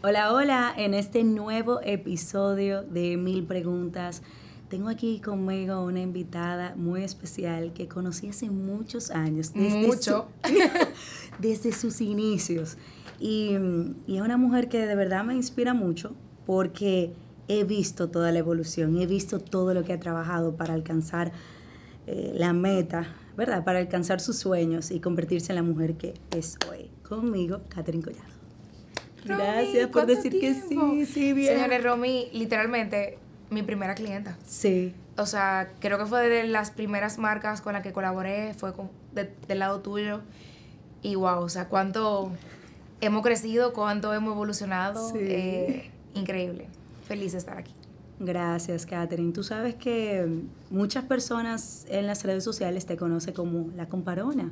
Hola, hola, en este nuevo episodio de Mil Preguntas. Tengo aquí conmigo una invitada muy especial que conocí hace muchos años. Desde Mucho. desde sus inicios. Y, y es una mujer que de verdad me inspira mucho porque he visto toda la evolución, he visto todo lo que ha trabajado para alcanzar eh, la meta, ¿verdad? Para alcanzar sus sueños y convertirse en la mujer que es hoy. Conmigo, Catherine Collado. Gracias por decir que sí, sí, bien. Señores, Romy, literalmente mi primera clienta. Sí. O sea, creo que fue de las primeras marcas con las que colaboré, fue del lado tuyo. Y wow, o sea, cuánto hemos crecido, cuánto hemos evolucionado. Eh, increíble. Feliz de estar aquí. Gracias, Catherine. Tú sabes que muchas personas en las redes sociales te conocen como la comparona.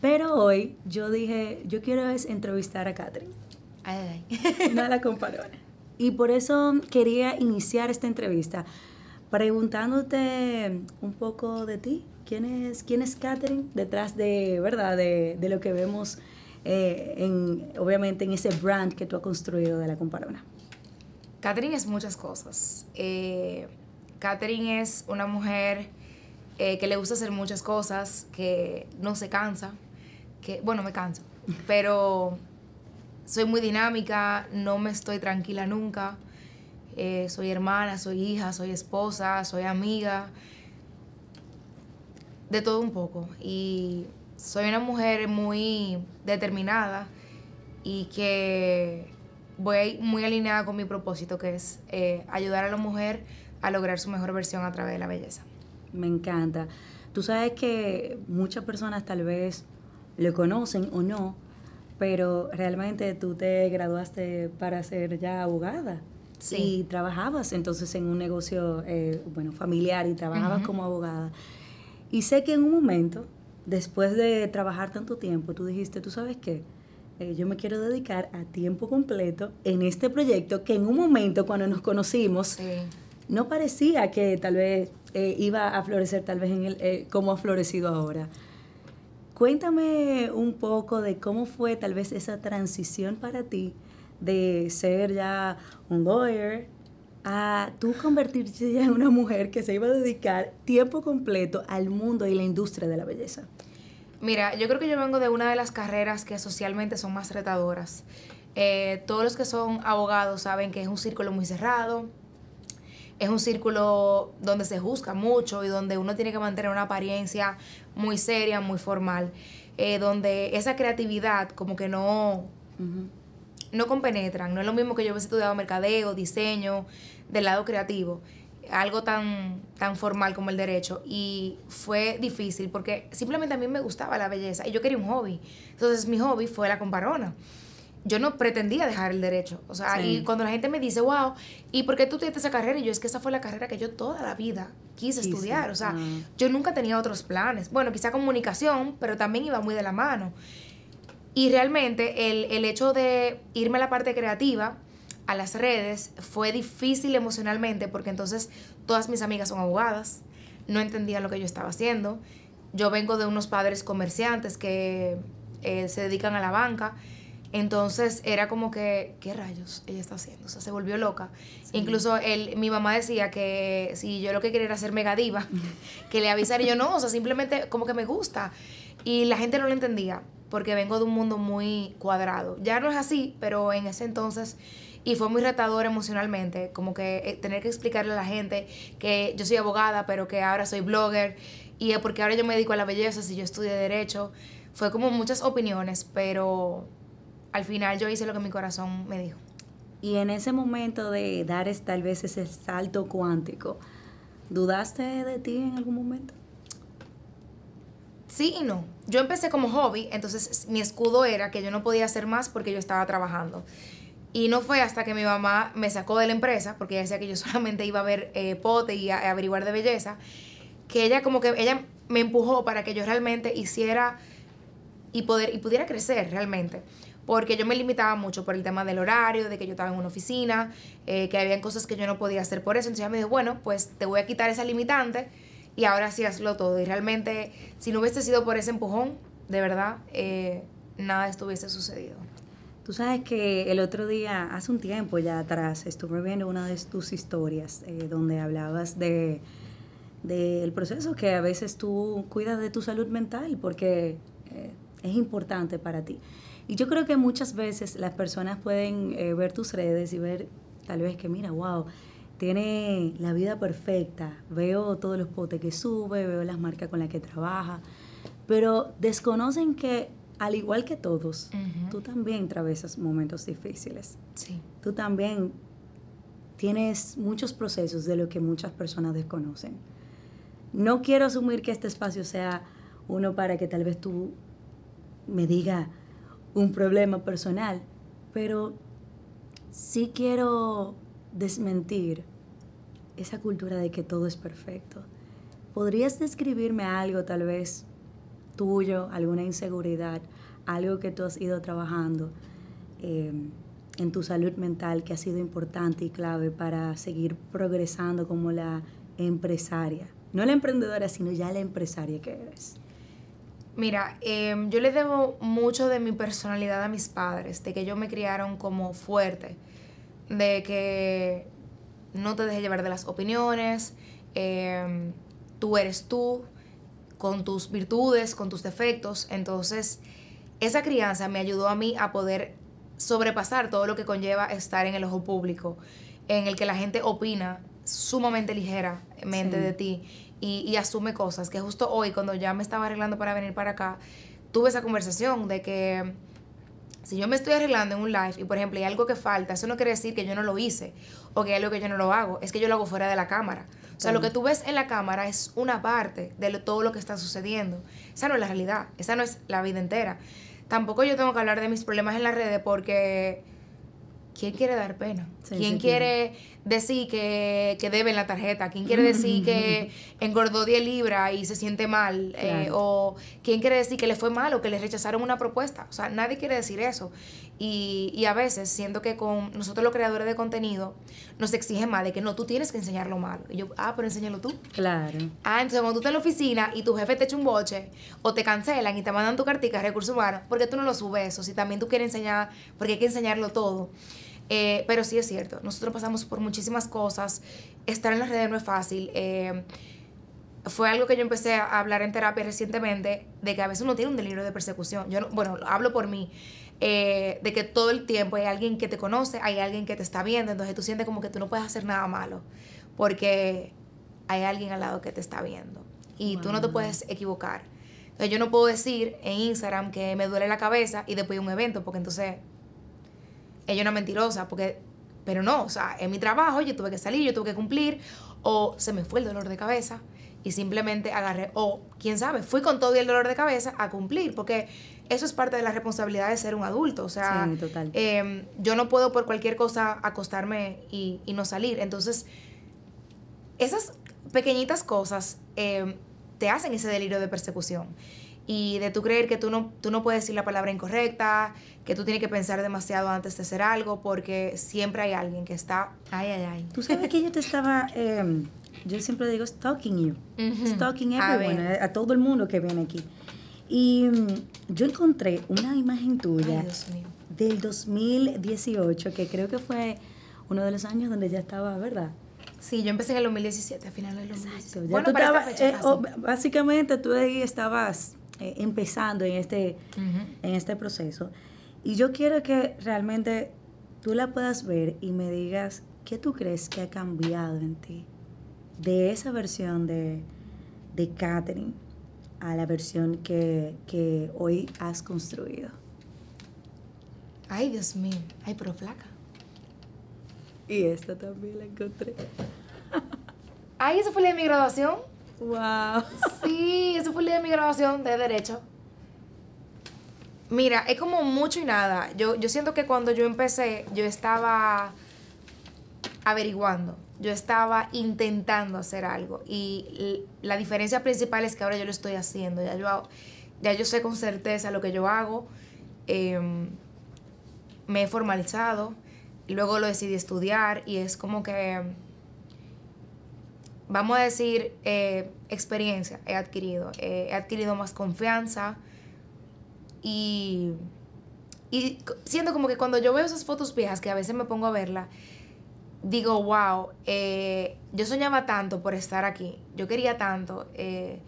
Pero hoy yo dije, yo quiero entrevistar a Catherine. Ay, ay. No a la comparona. Y por eso quería iniciar esta entrevista preguntándote un poco de ti. ¿Quién es, quién es Catherine detrás de, verdad, de, de lo que vemos, eh, en, obviamente, en ese brand que tú has construido de la comparona? Catherine es muchas cosas. Eh, Catherine es una mujer eh, que le gusta hacer muchas cosas, que no se cansa, que, bueno, me canso, pero soy muy dinámica, no me estoy tranquila nunca. Eh, soy hermana, soy hija, soy esposa, soy amiga, de todo un poco. Y soy una mujer muy determinada y que voy muy alineada con mi propósito, que es eh, ayudar a la mujer a lograr su mejor versión a través de la belleza. Me encanta. Tú sabes que muchas personas tal vez lo conocen o no, pero realmente tú te graduaste para ser ya abogada. Sí. Y trabajabas entonces en un negocio, eh, bueno, familiar y trabajabas como abogada. Y sé que en un momento, después de trabajar tanto tiempo, tú dijiste, ¿tú sabes qué? Eh, yo me quiero dedicar a tiempo completo en este proyecto que en un momento cuando nos conocimos no parecía que tal vez eh, iba a florecer tal vez en el, eh, como ha florecido ahora. Cuéntame un poco de cómo fue tal vez esa transición para ti de ser ya un lawyer a tú convertirte ya en una mujer que se iba a dedicar tiempo completo al mundo y la industria de la belleza. Mira, yo creo que yo vengo de una de las carreras que socialmente son más retadoras. Eh, todos los que son abogados saben que es un círculo muy cerrado, es un círculo donde se juzga mucho y donde uno tiene que mantener una apariencia muy seria, muy formal, eh, donde esa creatividad como que no, no compenetran. No es lo mismo que yo hubiese estudiado mercadeo, diseño, del lado creativo algo tan, tan formal como el derecho y fue difícil porque simplemente a mí me gustaba la belleza y yo quería un hobby. Entonces mi hobby fue la comparona. Yo no pretendía dejar el derecho. O sea, y cuando la gente me dice, wow, ¿y por qué tú tienes esa carrera? Y yo, es que esa fue la carrera que yo toda la vida quise estudiar. O sea, yo nunca tenía otros planes. Bueno, quizá comunicación, pero también iba muy de la mano. Y realmente el, el hecho de irme a la parte creativa, a las redes fue difícil emocionalmente porque entonces todas mis amigas son abogadas, no entendían lo que yo estaba haciendo. Yo vengo de unos padres comerciantes que eh, se dedican a la banca. Entonces era como que, ¿qué rayos ella está haciendo? O sea, se volvió loca. Incluso él, mi mamá decía que si yo lo que quería era ser mega diva, que le avisara y yo no, o sea, simplemente como que me gusta. Y la gente no lo entendía porque vengo de un mundo muy cuadrado. Ya no es así, pero en ese entonces y fue muy retador emocionalmente, como que eh, tener que explicarle a la gente que yo soy abogada, pero que ahora soy blogger y porque ahora yo me dedico a la belleza si yo estudié derecho. Fue como muchas opiniones, pero al final yo hice lo que mi corazón me dijo. Y en ese momento de dar tal vez ese salto cuántico, ¿dudaste de ti en algún momento? Sí y no. Yo empecé como hobby, entonces mi escudo era que yo no podía hacer más porque yo estaba trabajando. Y no fue hasta que mi mamá me sacó de la empresa, porque ella decía que yo solamente iba a ver eh, pote y a, averiguar de belleza, que ella como que ella me empujó para que yo realmente hiciera y, poder, y pudiera crecer realmente. Porque yo me limitaba mucho por el tema del horario, de que yo estaba en una oficina, eh, que había cosas que yo no podía hacer por eso. Entonces ella me dijo, bueno, pues te voy a quitar esa limitante y ahora sí hazlo todo. Y realmente, si no hubiese sido por ese empujón, de verdad, eh, nada estuviese sucedido. Tú sabes que el otro día, hace un tiempo ya atrás, estuve viendo una de tus historias eh, donde hablabas de del proceso que a veces tú cuidas de tu salud mental porque eh, es importante para ti. Y yo creo que muchas veces las personas pueden eh, ver tus redes y ver tal vez que, mira, wow, tiene la vida perfecta, veo todos los potes que sube, veo las marcas con las que trabaja, pero desconocen que al igual que todos, tú también atravesas momentos difíciles. Sí. Tú también tienes muchos procesos de lo que muchas personas desconocen. No quiero asumir que este espacio sea uno para que tal vez tú me diga un problema personal, pero sí quiero desmentir esa cultura de que todo es perfecto. ¿Podrías describirme algo tal vez tuyo, alguna inseguridad, algo que tú has ido trabajando eh, en tu salud mental que ha sido importante y clave para seguir progresando como la empresaria? No la emprendedora, sino ya la empresaria que eres. Mira, em, yo le debo mucho de mi personalidad a mis padres, de que ellos me criaron como fuerte, de que no te dejes llevar de las opiniones, em, tú eres tú, con tus virtudes, con tus defectos. Entonces, esa crianza me ayudó a mí a poder sobrepasar todo lo que conlleva estar en el ojo público, en el que la gente opina sumamente ligeramente de ti y, asume cosas, que justo hoy cuando ya me estaba arreglando para venir para acá, tuve esa conversación de que si yo me estoy arreglando en un live y por ejemplo hay algo que falta, eso no quiere decir que yo no lo hice o que hay algo que yo no lo hago, es que yo lo hago fuera de la cámara. O sea, lo que tú ves en la cámara es una parte de todo lo que está sucediendo. Esa no es la realidad, esa no es la vida entera. Tampoco yo tengo que hablar de mis problemas en las redes porque ¿quién quiere dar pena? ¿Quién quiere decir que, que debe la tarjeta? ¿Quién quiere decir que engordó 10 libras y se siente mal? Eh, ¿O quién quiere decir que le fue mal o que le rechazaron una propuesta? O sea, nadie quiere decir eso. Y, y a veces siento que con nosotros los creadores de contenido nos exigen más de que no, tú tienes que enseñar lo malo. Y yo, ah, pero enséñalo tú. Claro. Ah, entonces cuando tú estás en la oficina y tu jefe te echa un boche o te cancelan y te mandan tu cartica de recursos humanos, porque tú no lo subes eso? Si también tú quieres enseñar, porque hay que enseñarlo todo. Eh, pero sí es cierto, nosotros pasamos por muchísimas cosas. Estar en las redes no es fácil. Eh, fue algo que yo empecé a hablar en terapia recientemente, de que a veces uno tiene un delirio de persecución. Yo, bueno, hablo por mí. Eh, de que todo el tiempo hay alguien que te conoce, hay alguien que te está viendo, entonces tú sientes como que tú no puedes hacer nada malo, porque hay alguien al lado que te está viendo y tú no te puedes equivocar. Entonces yo no puedo decir en Instagram que me duele la cabeza y después de un evento, porque entonces ella es una mentirosa, porque, pero no, o sea, en mi trabajo yo tuve que salir, yo tuve que cumplir, o se me fue el dolor de cabeza y simplemente agarré, o quién sabe, fui con todo el dolor de cabeza a cumplir, porque eso es parte de la responsabilidad de ser un adulto, o sea, em, yo no puedo por cualquier cosa acostarme y, no salir, entonces, esas pequeñitas cosas em, te hacen ese delirio de persecución y de tú creer que tú no, tú no puedes decir la palabra incorrecta, que tú tienes que pensar demasiado antes de hacer algo, porque siempre hay alguien que está, ay, ay, ay. Tú sabes que yo te estaba, em, yo siempre digo stalking you, stalking everyone, a, a, todo el mundo que viene aquí. Y mm, yo encontré una imagen tuya del 2018, que creo que fue uno de los años donde ya estaba, ¿verdad? Sí, yo empecé en el 2017, a finales del 2017. Bueno, tú estabas, eh, básicamente tú ahí estabas eh, empezando en este, en este proceso. Y yo quiero que realmente tú la puedas ver y me digas qué tú crees que ha cambiado en ti de esa versión de, de Catherine a la versión que, que hoy has construido. Ay, Dios mío. Ay, pero flaca. Y esta también la encontré. Ay, ¿eso fue la de mi graduación? Wow. Sí, eso fue el día de mi grabación de Derecho. Mira, es como mucho y nada. Yo, yo siento que cuando yo empecé, yo estaba averiguando. Yo estaba intentando hacer algo. Y la diferencia principal es que ahora yo lo estoy haciendo. Ya yo, ya yo sé con certeza lo que yo hago. Em, me he formalizado. Luego lo decidí estudiar. Y es como que vamos a decir, eh, experiencia he adquirido. Eh, he adquirido más confianza y y siento como que cuando yo veo esas fotos viejas, que a veces me pongo a verla, digo, wow, eh, yo soñaba tanto por estar aquí, yo quería tanto eh,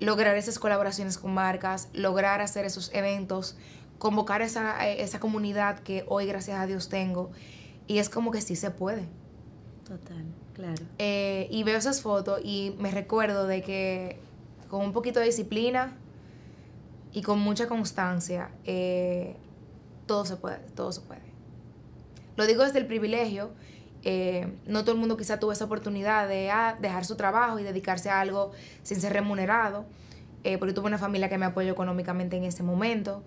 lograr esas colaboraciones con marcas, lograr hacer esos eventos, convocar esa, esa comunidad que hoy gracias a Dios tengo. Y es como que sí se puede. Total, claro. Eh, y veo esas fotos y me recuerdo de que con un poquito de disciplina y con mucha constancia, todo se puede, todo se puede. Lo digo desde el privilegio. Eh, no todo el mundo quizá tuvo esa oportunidad de ah, dejar su trabajo y dedicarse a algo sin ser remunerado, eh, porque tuve una familia que me apoyó económicamente en ese momento,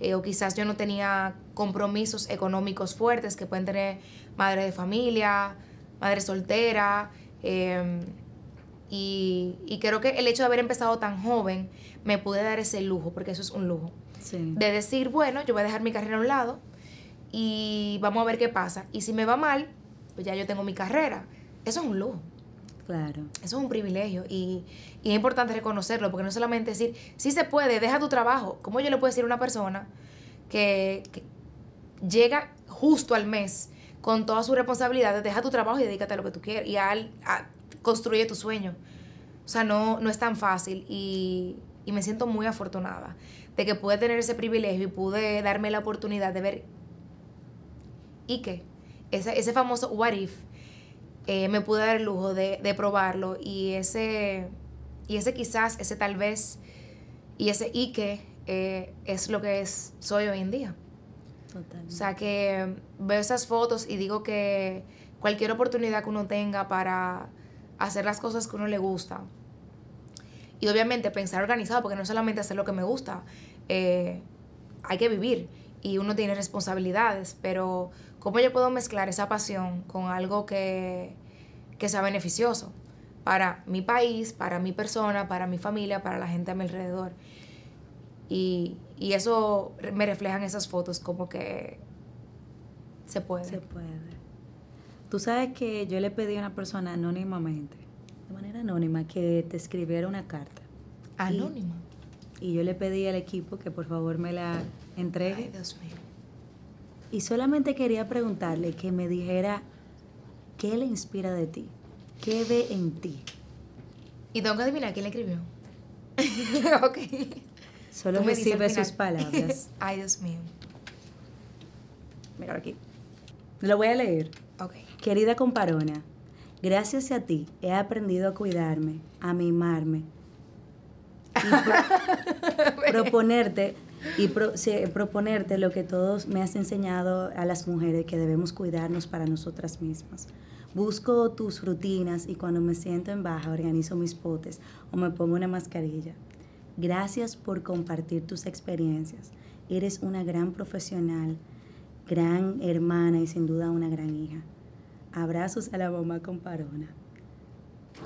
eh, o quizás yo no tenía compromisos económicos fuertes que pueden tener madre de familia, madre soltera, em, y, y, creo que el hecho de haber empezado tan joven me pude dar ese lujo, porque eso es un lujo, de decir, bueno, yo voy a dejar mi carrera a un lado, y vamos a ver qué pasa. Y si me va mal, pues ya yo tengo mi carrera. Eso es un lujo. Claro. Eso es un privilegio y, y, es importante reconocerlo, porque no solamente decir, sí se puede, deja tu trabajo. ¿Cómo yo le puedo decir a una persona que, llega justo al mes con todas sus responsabilidades, deja tu trabajo y dedícate a lo que tú quieres y a, construye tu sueño? O sea, no, no es tan fácil y, y me siento muy afortunada de que pude tener ese privilegio y pude darme la oportunidad de ver y que ese, ese famoso what if eh, me pude dar el lujo de, de, probarlo y ese, y ese quizás, ese tal vez y ese y que eh, es lo que es, soy hoy en día. O sea que veo esas fotos y digo que cualquier oportunidad que uno tenga para hacer las cosas que uno le gusta y obviamente pensar organizado, porque no solamente hacer lo que me gusta, eh, hay que vivir y uno tiene responsabilidades, pero ¿cómo yo puedo mezclar esa pasión con algo que, sea beneficioso para mi país, para mi persona, para mi familia, para la gente a mi alrededor? Y, eso me refleja en esas fotos como que se puede. Se puede. Tú sabes que yo le pedí a una persona anónimamente, de manera anónima, que te escribiera una carta. Anónima. Y, yo le pedí al equipo que por favor me la entregue. Ay, Dios mío. Y solamente quería preguntarle que me dijera qué le inspira de ti, qué ve en ti. Y tengo que adivinar quién le escribió. ok. Solo recibe sus palabras. Ay, Dios mío. Mira aquí. Lo voy a leer. Ok. Querida comparona, gracias a ti he aprendido a cuidarme, a mimarme y proponerte y proponerte lo que todos me has enseñado a las mujeres, que debemos cuidarnos para nosotras mismas. Busco tus rutinas y cuando me siento en baja organizo mis potes o me pongo una mascarilla. Gracias por compartir tus experiencias. Eres una gran profesional, gran hermana y sin duda una gran hija. Abrazos a la mamá comparona.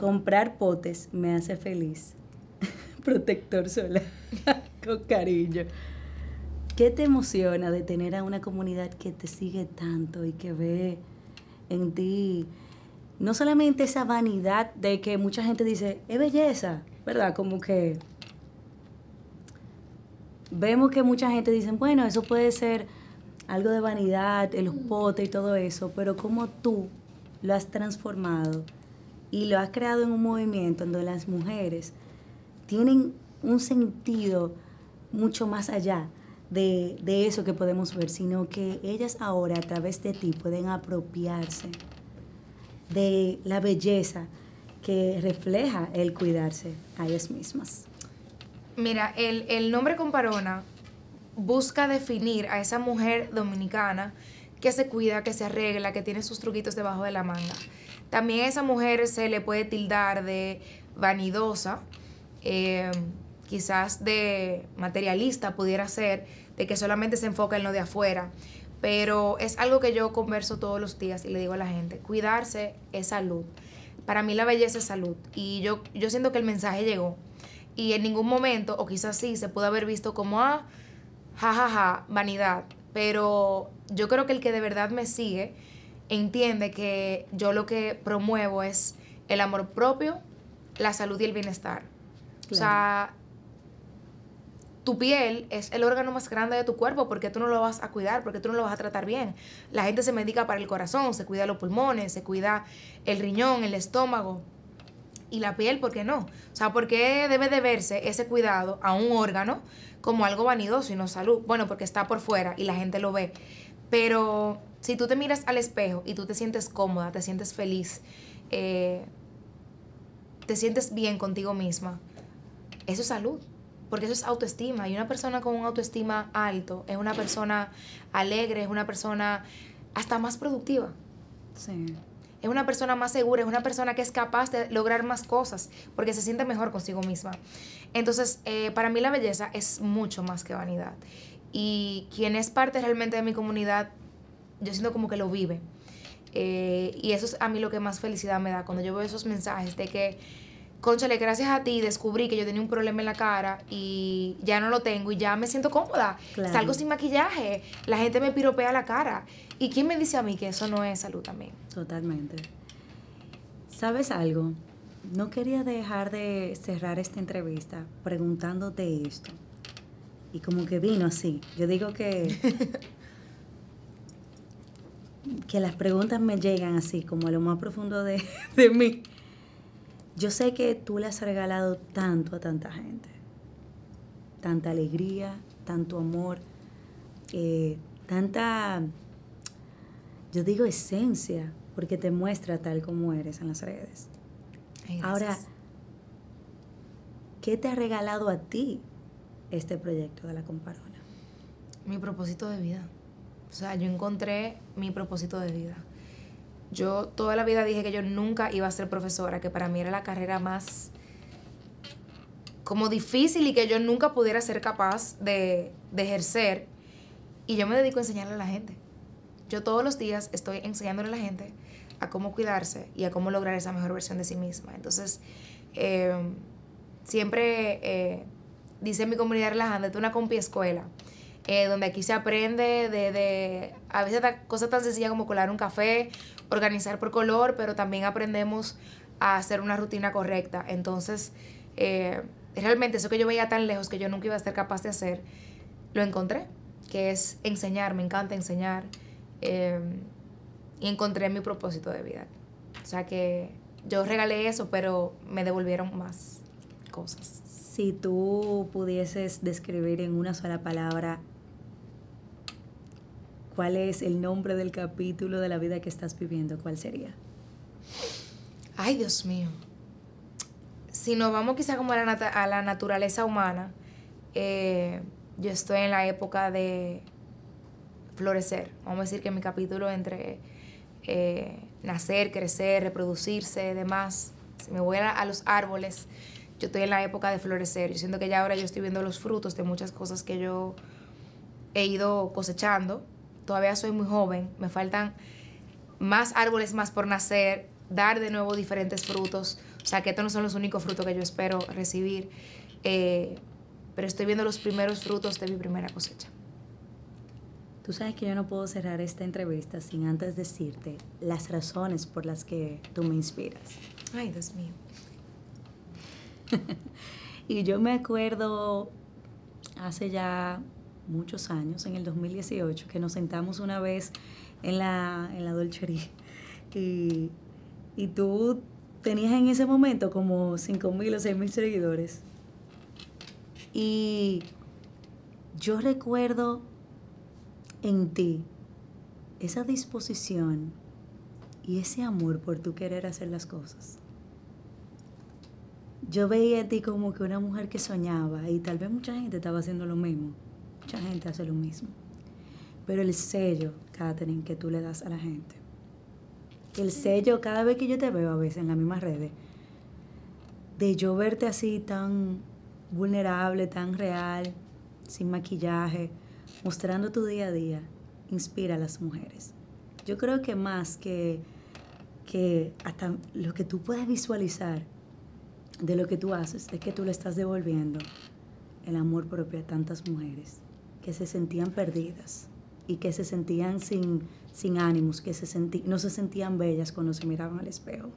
Comprar potes me hace feliz. Protector solar. con cariño. ¿Qué te emociona de tener a una comunidad que te sigue tanto y que ve en ti no solamente esa vanidad de que mucha gente dice, es belleza, ¿verdad? Como que vemos que mucha gente dice, bueno, eso puede ser algo de vanidad, el potes y todo eso, pero como tú lo has transformado y lo has creado en un movimiento donde las mujeres tienen un sentido mucho más allá de, eso que podemos ver, sino que ellas ahora a través de ti pueden apropiarse de la belleza que refleja el cuidarse a ellas mismas. Mira, el, el nombre comparona busca definir a esa mujer dominicana que se cuida, que se arregla, que tiene sus truquitos debajo de la manga. También a esa mujer se le puede tildar de vanidosa, eh, quizás de materialista pudiera ser, de que solamente se enfoca en lo de afuera. Pero es algo que yo converso todos los días y le digo a la gente, cuidarse es salud. Para mí la belleza es salud. Y yo, yo siento que el mensaje llegó. Y en ningún momento, o quizás sí, se pudo haber visto como, ah, jajaja, ja, ja, vanidad. Pero yo creo que el que de verdad me sigue entiende que yo lo que promuevo es el amor propio, la salud y el bienestar. O sea, tu piel es el órgano más grande de tu cuerpo, porque tú no lo vas a cuidar, porque tú no lo vas a tratar bien. La gente se medica para el corazón, se cuida los pulmones, se cuida el riñón, el estómago. Y la piel, ¿por qué no? O sea, ¿por qué debe de verse ese cuidado a un órgano como algo vanidoso y no salud? Bueno, porque está por fuera y la gente lo ve. Pero si tú te miras al espejo y tú te sientes cómoda, te sientes feliz, eh, te sientes bien contigo misma, eso es salud porque eso es autoestima. Y una persona con un autoestima alto es una persona alegre, es una persona hasta más productiva. Sí. Es una persona más segura, es una persona que es capaz de lograr más cosas, porque se siente mejor consigo misma. Entonces, eh, para mí la belleza es mucho más que vanidad. Y quien es parte realmente de mi comunidad, yo siento como que lo vive. Eh, y eso es a mí lo que más felicidad me da, cuando yo veo esos mensajes de que conchale, gracias a ti descubrí que yo tenía un problema en la cara y ya no lo tengo y ya me siento cómoda. Salgo sin maquillaje, la gente me piropea la cara. ¿Y quién me dice a mí que eso no es salud también? Totalmente. ¿Sabes algo? No quería dejar de cerrar esta entrevista preguntándote esto. Y como que vino así. Yo digo que que las preguntas me llegan así, como a lo más profundo de, de mí. Yo sé que tú le has regalado tanto a tanta gente, tanta alegría, tanto amor, eh, tanta, yo digo esencia, porque te muestra tal como eres en las redes. Ahora, ¿qué te ha regalado a ti este proyecto de la comparona? Mi propósito de vida. O sea, yo encontré mi propósito de vida. Yo toda la vida dije que yo nunca iba a ser profesora, que para mí era la carrera más como difícil y que yo nunca pudiera ser capaz de, ejercer. Y yo me dedico a enseñarle a la gente. Yo todos los días estoy enseñándole a la gente a cómo cuidarse y a cómo lograr esa mejor versión de sí misma. Entonces, eh, siempre eh, dice mi comunidad relajante, una compi escuela. Eh, donde aquí se aprende de, de a veces cosas tan sencillas como colar un café organizar por color, pero también aprendemos a hacer una rutina correcta. Entonces, eh, realmente eso que yo veía tan lejos que yo nunca iba a ser capaz de hacer, lo encontré, que es enseñar, me encanta enseñar. Eh, y encontré mi propósito de vida. O sea que yo regalé eso, pero me devolvieron más cosas. Si tú pudieses describir en una sola palabra ¿Cuál es el nombre del capítulo de la vida que estás viviendo? ¿Cuál sería? Ay, Dios mío. Si nos vamos quizá como a la, naturaleza humana, eh, yo estoy en la época de florecer. Vamos a decir que mi capítulo entre eh, nacer, crecer, reproducirse, demás. Si me voy a, a, los árboles, yo estoy en la época de florecer. Yo siento que ya ahora yo estoy viendo los frutos de muchas cosas que yo he ido cosechando todavía soy muy joven, me faltan más árboles más por nacer, dar de nuevo diferentes frutos. O sea, que estos no son los únicos frutos que yo espero recibir, eh, pero estoy viendo los primeros frutos de mi primera cosecha. Tú sabes que yo no puedo cerrar esta entrevista sin antes decirte las razones por las que tú me inspiras. Ay, Dios mío. y yo me acuerdo hace ya muchos años, en el 2018, que nos sentamos una vez en la, en la dolcería y, y tú tenías en ese momento como 5 mil o 6 mil seguidores. Y yo recuerdo en ti esa disposición y ese amor por tu querer hacer las cosas. Yo veía en ti como que una mujer que soñaba y tal vez mucha gente estaba haciendo lo mismo. Mucha gente hace lo mismo. Pero el sello, Catherine, que tú le das a la gente. El sello, cada vez que yo te veo a veces en las mismas redes, de yo verte así tan vulnerable, tan real, sin maquillaje, mostrando tu día a día, inspira a las mujeres. Yo creo que más que, que hasta lo que tú puedes visualizar de lo que tú haces es que tú le estás devolviendo el amor propio a tantas mujeres que se sentían perdidas y que se sentían sin, sin ánimos, que se sentí, no se sentían bellas cuando se miraban al espejo.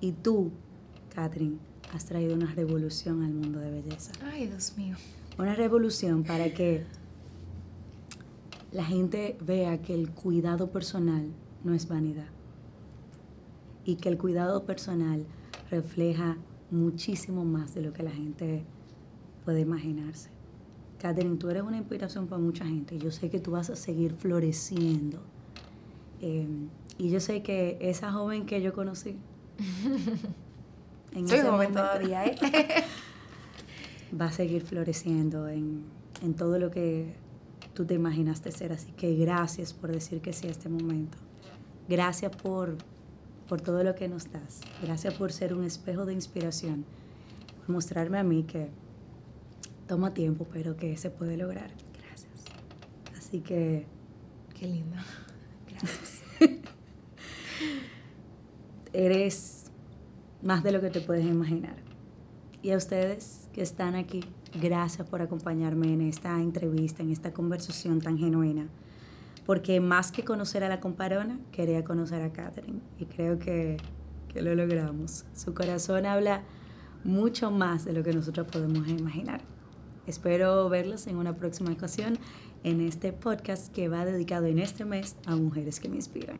Y tú, Catherine, has traído una revolución al mundo de belleza. Ay, Dios mío. una revolución para que la gente vea que el cuidado personal no es vanidad y que el cuidado personal refleja muchísimo más de lo que la gente puede imaginarse. Catherine, tú eres una inspiración para mucha gente. Yo sé que tú vas a seguir floreciendo. Em, y yo sé que esa joven que yo conocí. en Soy joven todavía, ¿eh? va a seguir floreciendo en, en todo lo que tú te imaginaste ser. Así que gracias por decir que sí a este momento. Gracias por, por todo lo que nos das. Gracias por ser un espejo de inspiración. Por mostrarme a mí que toma tiempo, pero que se puede lograr. Gracias. Así que... Qué linda. Gracias. Eres más de lo que te puedes imaginar. Y a ustedes que están aquí, gracias por acompañarme en esta entrevista, en esta conversación tan genuina. Porque más que conocer a la comparona, quería conocer a Catherine. Y creo que, que lo logramos. Su corazón habla mucho más de lo que nosotros podemos imaginar. Espero verlos en una próxima ocasión en este podcast que va dedicado en este mes a mujeres que me inspiran.